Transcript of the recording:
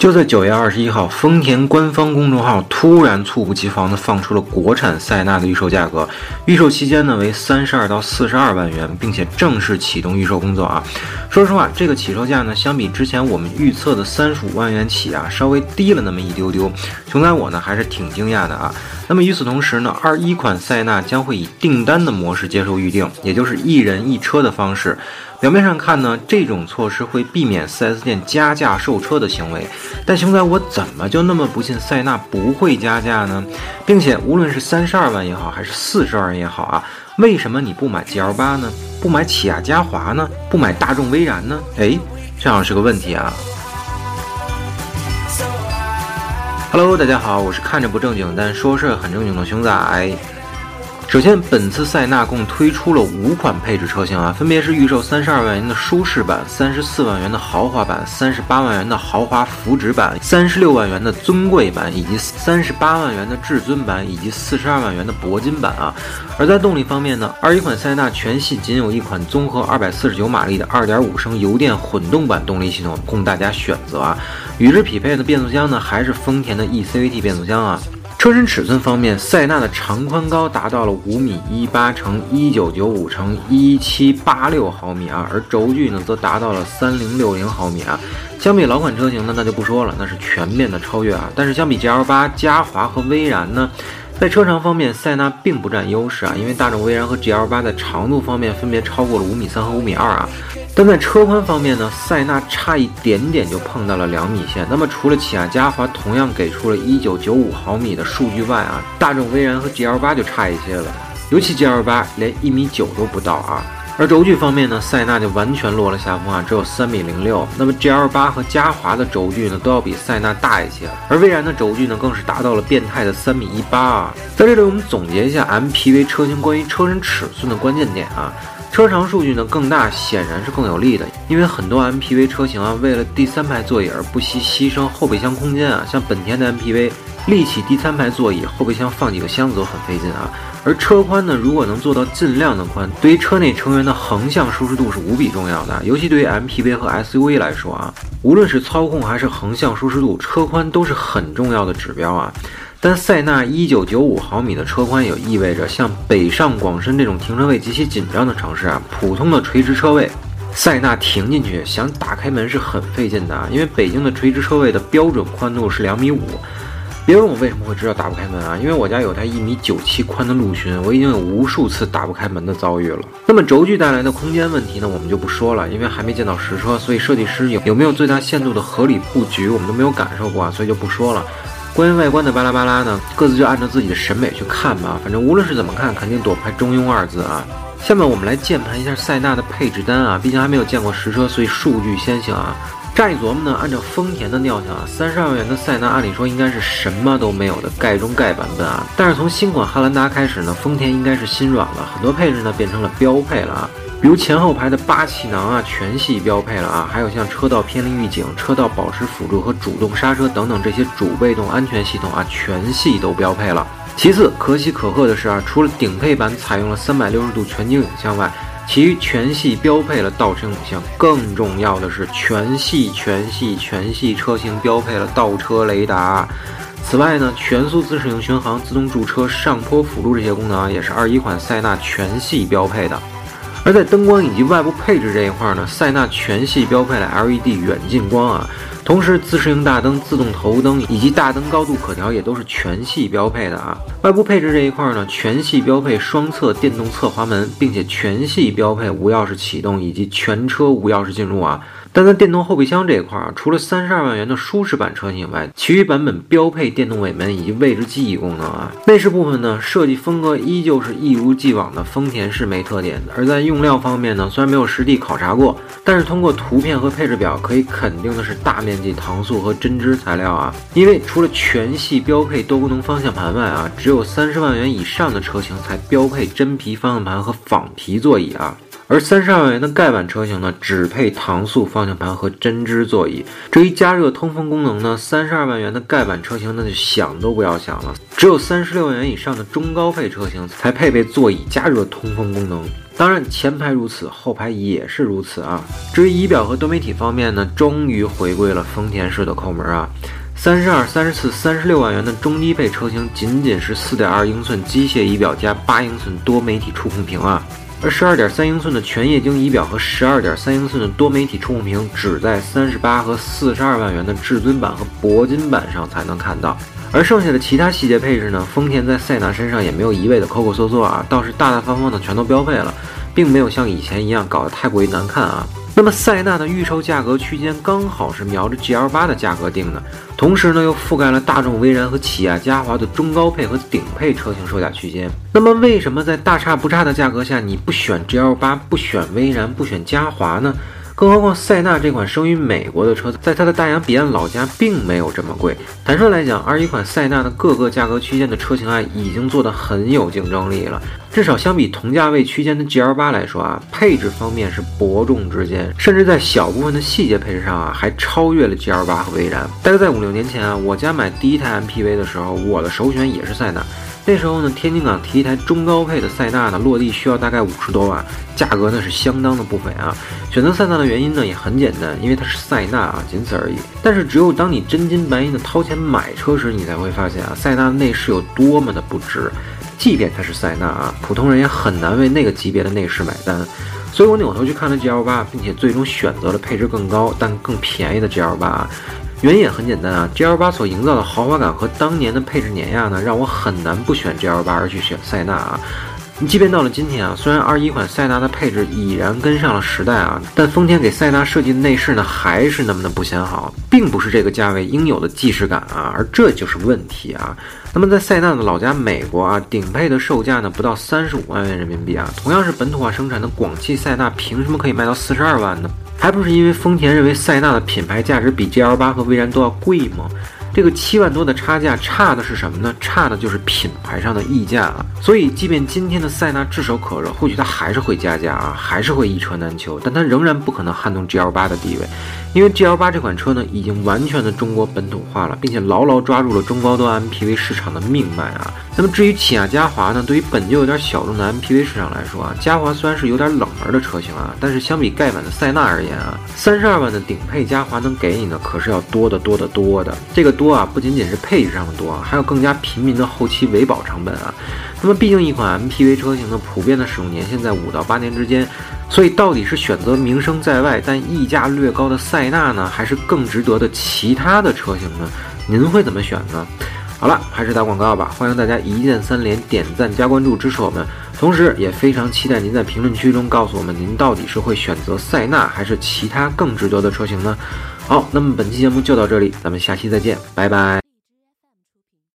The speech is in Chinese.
就在九月二十一号，丰田官方公众号突然猝不及防地放出了国产塞纳的预售价格，预售期间呢为三十二到四十二万元，并且正式启动预售工作啊。说实话，这个起售价呢，相比之前我们预测的三十五万元起啊，稍微低了那么一丢丢。熊仔我呢还是挺惊讶的啊。那么与此同时呢，二一款塞纳将会以订单的模式接受预定，也就是一人一车的方式。表面上看呢，这种措施会避免 4S 店加价售车的行为，但熊仔我怎么就那么不信塞纳不会加价呢？并且无论是三十二万也好，还是四十万也好啊，为什么你不买 GL 八呢？不买起亚嘉华呢？不买大众威然呢？哎，这样是个问题啊。Hello，大家好，我是看着不正经但说事很正经的熊仔。首先，本次塞纳共推出了五款配置车型啊，分别是预售三十二万元的舒适版、三十四万元的豪华版、三十八万元的豪华福祉版、三十六万元的尊贵版，以及三十八万元的至尊版，以及四十二万元的铂金版啊。而在动力方面呢，二一款塞纳全系仅有一款综合二百四十九马力的二点五升油电混动版动力系统供大家选择啊。与之匹配的变速箱呢，还是丰田的 eCVT 变速箱啊。车身尺寸方面，塞纳的长宽高达到了五米一八乘一九九五乘一七八六毫米啊，而轴距呢则达到了三零六零毫米啊。相比老款车型呢，那就不说了，那是全面的超越啊。但是相比 GL 八、嘉华和威然呢？在车长方面，塞纳并不占优势啊，因为大众威然和 GL 八在长度方面分别超过了五米三和五米二啊。但在车宽方面呢，塞纳差一点点就碰到了两米线。那么除了起亚嘉华同样给出了一九九五毫米的数据外啊，大众威然和 GL 八就差一些了，尤其 GL 八连一米九都不到啊。而轴距方面呢，塞纳就完全落了下风啊，只有三米零六。那么 GL 八和嘉华的轴距呢，都要比塞纳大一些，而威然的轴距呢，更是达到了变态的三米一八啊。在这里，我们总结一下 MPV 车型关于车身尺寸的关键点啊。车长数据呢更大，显然是更有利的，因为很多 MPV 车型啊，为了第三排座椅而不惜牺牲后备箱空间啊，像本田的 MPV。立起第三排座椅，后备箱放几个箱子都很费劲啊。而车宽呢，如果能做到尽量的宽，对于车内成员的横向舒适度是无比重要的。尤其对于 MPV 和 SUV 来说啊，无论是操控还是横向舒适度，车宽都是很重要的指标啊。但塞纳一九九五毫米的车宽，也意味着像北上广深这种停车位极其紧张的城市啊，普通的垂直车位，塞纳停进去想打开门是很费劲的啊。因为北京的垂直车位的标准宽度是两米五。别问我为什么会知道打不开门啊？因为我家有台一米九七宽的陆巡，我已经有无数次打不开门的遭遇了。那么轴距带来的空间问题呢？我们就不说了，因为还没见到实车，所以设计师有有没有最大限度的合理布局，我们都没有感受过啊，所以就不说了。关于外观的巴拉巴拉呢，各自就按照自己的审美去看吧。反正无论是怎么看，肯定躲不开中庸二字啊。下面我们来键盘一下塞纳的配置单啊，毕竟还没有见过实车，所以数据先行啊。乍一琢磨呢，按照丰田的尿性啊，三十二万元的塞纳按理说应该是什么都没有的盖中盖版本啊。但是从新款汉兰达开始呢，丰田应该是心软了，很多配置呢变成了标配了啊。比如前后排的八气囊啊，全系标配了啊。还有像车道偏离预警、车道保持辅助和主动刹车等等这些主被动安全系统啊，全系都标配了。其次，可喜可贺的是啊，除了顶配版采用了三百六十度全景影像外，其余全系标配了倒车影像，更重要的是，全系全系全系车型标配了倒车雷达。此外呢，全速自适应巡航、自动驻车、上坡辅助这些功能啊，也是二一款塞纳全系标配的。而在灯光以及外部配置这一块呢，塞纳全系标配了 LED 远近光啊。同时，自适应大灯、自动头灯以及大灯高度可调也都是全系标配的啊。外部配置这一块呢，全系标配双侧电动侧滑门，并且全系标配无钥匙启动以及全车无钥匙进入啊。但在电动后备箱这一块啊，除了三十二万元的舒适版车型以外，其余版本标配电动尾门以及位置记忆功能啊。内饰部分呢，设计风格依旧是一如既往的丰田式没特点。而在用料方面呢，虽然没有实地考察过，但是通过图片和配置表可以肯定的是大面积搪塑和针织材料啊。因为除了全系标配多功能方向盘外啊，只有三十万元以上的车型才标配真皮方向盘和仿皮座椅啊。而三十二万元的盖板车型呢，只配搪塑方向盘和针织座椅。至于加热通风功能呢，三十二万元的盖板车型那就想都不要想了。只有三十六万元以上的中高配车型才配备座椅加热通风功能。当然，前排如此，后排也是如此啊。至于仪表和多媒体方面呢，终于回归了丰田式的抠门啊。三十二、三十四、三十六万元的中低配车型，仅仅是四点二英寸机械仪表加八英寸多媒体触控屏啊。而十二点三英寸的全液晶仪表和十二点三英寸的多媒体触控屏，只在三十八和四十二万元的至尊版和铂金版上才能看到。而剩下的其他细节配置呢，丰田在塞纳身上也没有一味的抠抠搜搜啊，倒是大大方方的全都标配了，并没有像以前一样搞得太过于难看啊。那么塞纳的预售价格区间刚好是瞄着 GL 八的价格定的，同时呢又覆盖了大众威然和起亚嘉华的中高配和顶配车型售价区间。那么为什么在大差不差的价格下，你不选 GL 八，不选威然，不选嘉华呢？更何况塞纳这款生于美国的车，在它的大洋彼岸老家并没有这么贵。坦率来讲，二一款塞纳的各个价格区间的车型啊，已经做得很有竞争力了。至少相比同价位区间的 GL 八来说啊，配置方面是伯仲之间，甚至在小部分的细节配置上啊，还超越了 GL 八和威然。大概在五六年前啊，我家买第一台 MPV 的时候，我的首选也是塞纳。那时候呢，天津港提一台中高配的塞纳呢，落地需要大概五十多万，价格呢是相当的不菲啊。选择塞纳的原因呢也很简单，因为它是塞纳啊，仅此而已。但是只有当你真金白银的掏钱买车时，你才会发现啊，塞纳的内饰有多么的不值。即便它是塞纳啊，普通人也很难为那个级别的内饰买单。所以我扭头去看了 GL 八，并且最终选择了配置更高但更便宜的 GL 八。原因也很简单啊，G L 八所营造的豪华感和当年的配置碾压呢，让我很难不选 G L 八而去选塞纳啊。即便到了今天啊，虽然二一款塞纳的配置已然跟上了时代啊，但丰田给塞纳设计的内饰呢，还是那么的不显好，并不是这个价位应有的既视感啊，而这就是问题啊。那么在塞纳的老家美国啊，顶配的售价呢不到三十五万元人民币啊，同样是本土化生产的广汽塞纳，凭什么可以卖到四十二万呢？还不是因为丰田认为塞纳的品牌价值比 GL 八和威然都要贵吗？这个七万多的差价，差的是什么呢？差的就是品牌上的溢价啊！所以，即便今天的塞纳炙手可热，或许它还是会加价啊，还是会一车难求，但它仍然不可能撼动 GL 八的地位。因为 G L 八这款车呢，已经完全的中国本土化了，并且牢牢抓住了中高端 MPV 市场的命脉啊。那么至于起亚嘉华呢，对于本就有点小众的 MPV 市场来说啊，嘉华虽然是有点冷门的车型啊，但是相比盖板的塞纳而言啊，三十二万的顶配嘉华能给你的可是要多得多得多的。这个多啊，不仅仅是配置上的多啊，还有更加平民的后期维保成本啊。那么毕竟一款 MPV 车型呢，普遍的使用年限在五到八年之间。所以，到底是选择名声在外但溢价略高的塞纳呢，还是更值得的其他的车型呢？您会怎么选呢？好了，还是打广告吧。欢迎大家一键三连、点赞加关注支持我们，同时也非常期待您在评论区中告诉我们，您到底是会选择塞纳还是其他更值得的车型呢？好，那么本期节目就到这里，咱们下期再见，拜拜。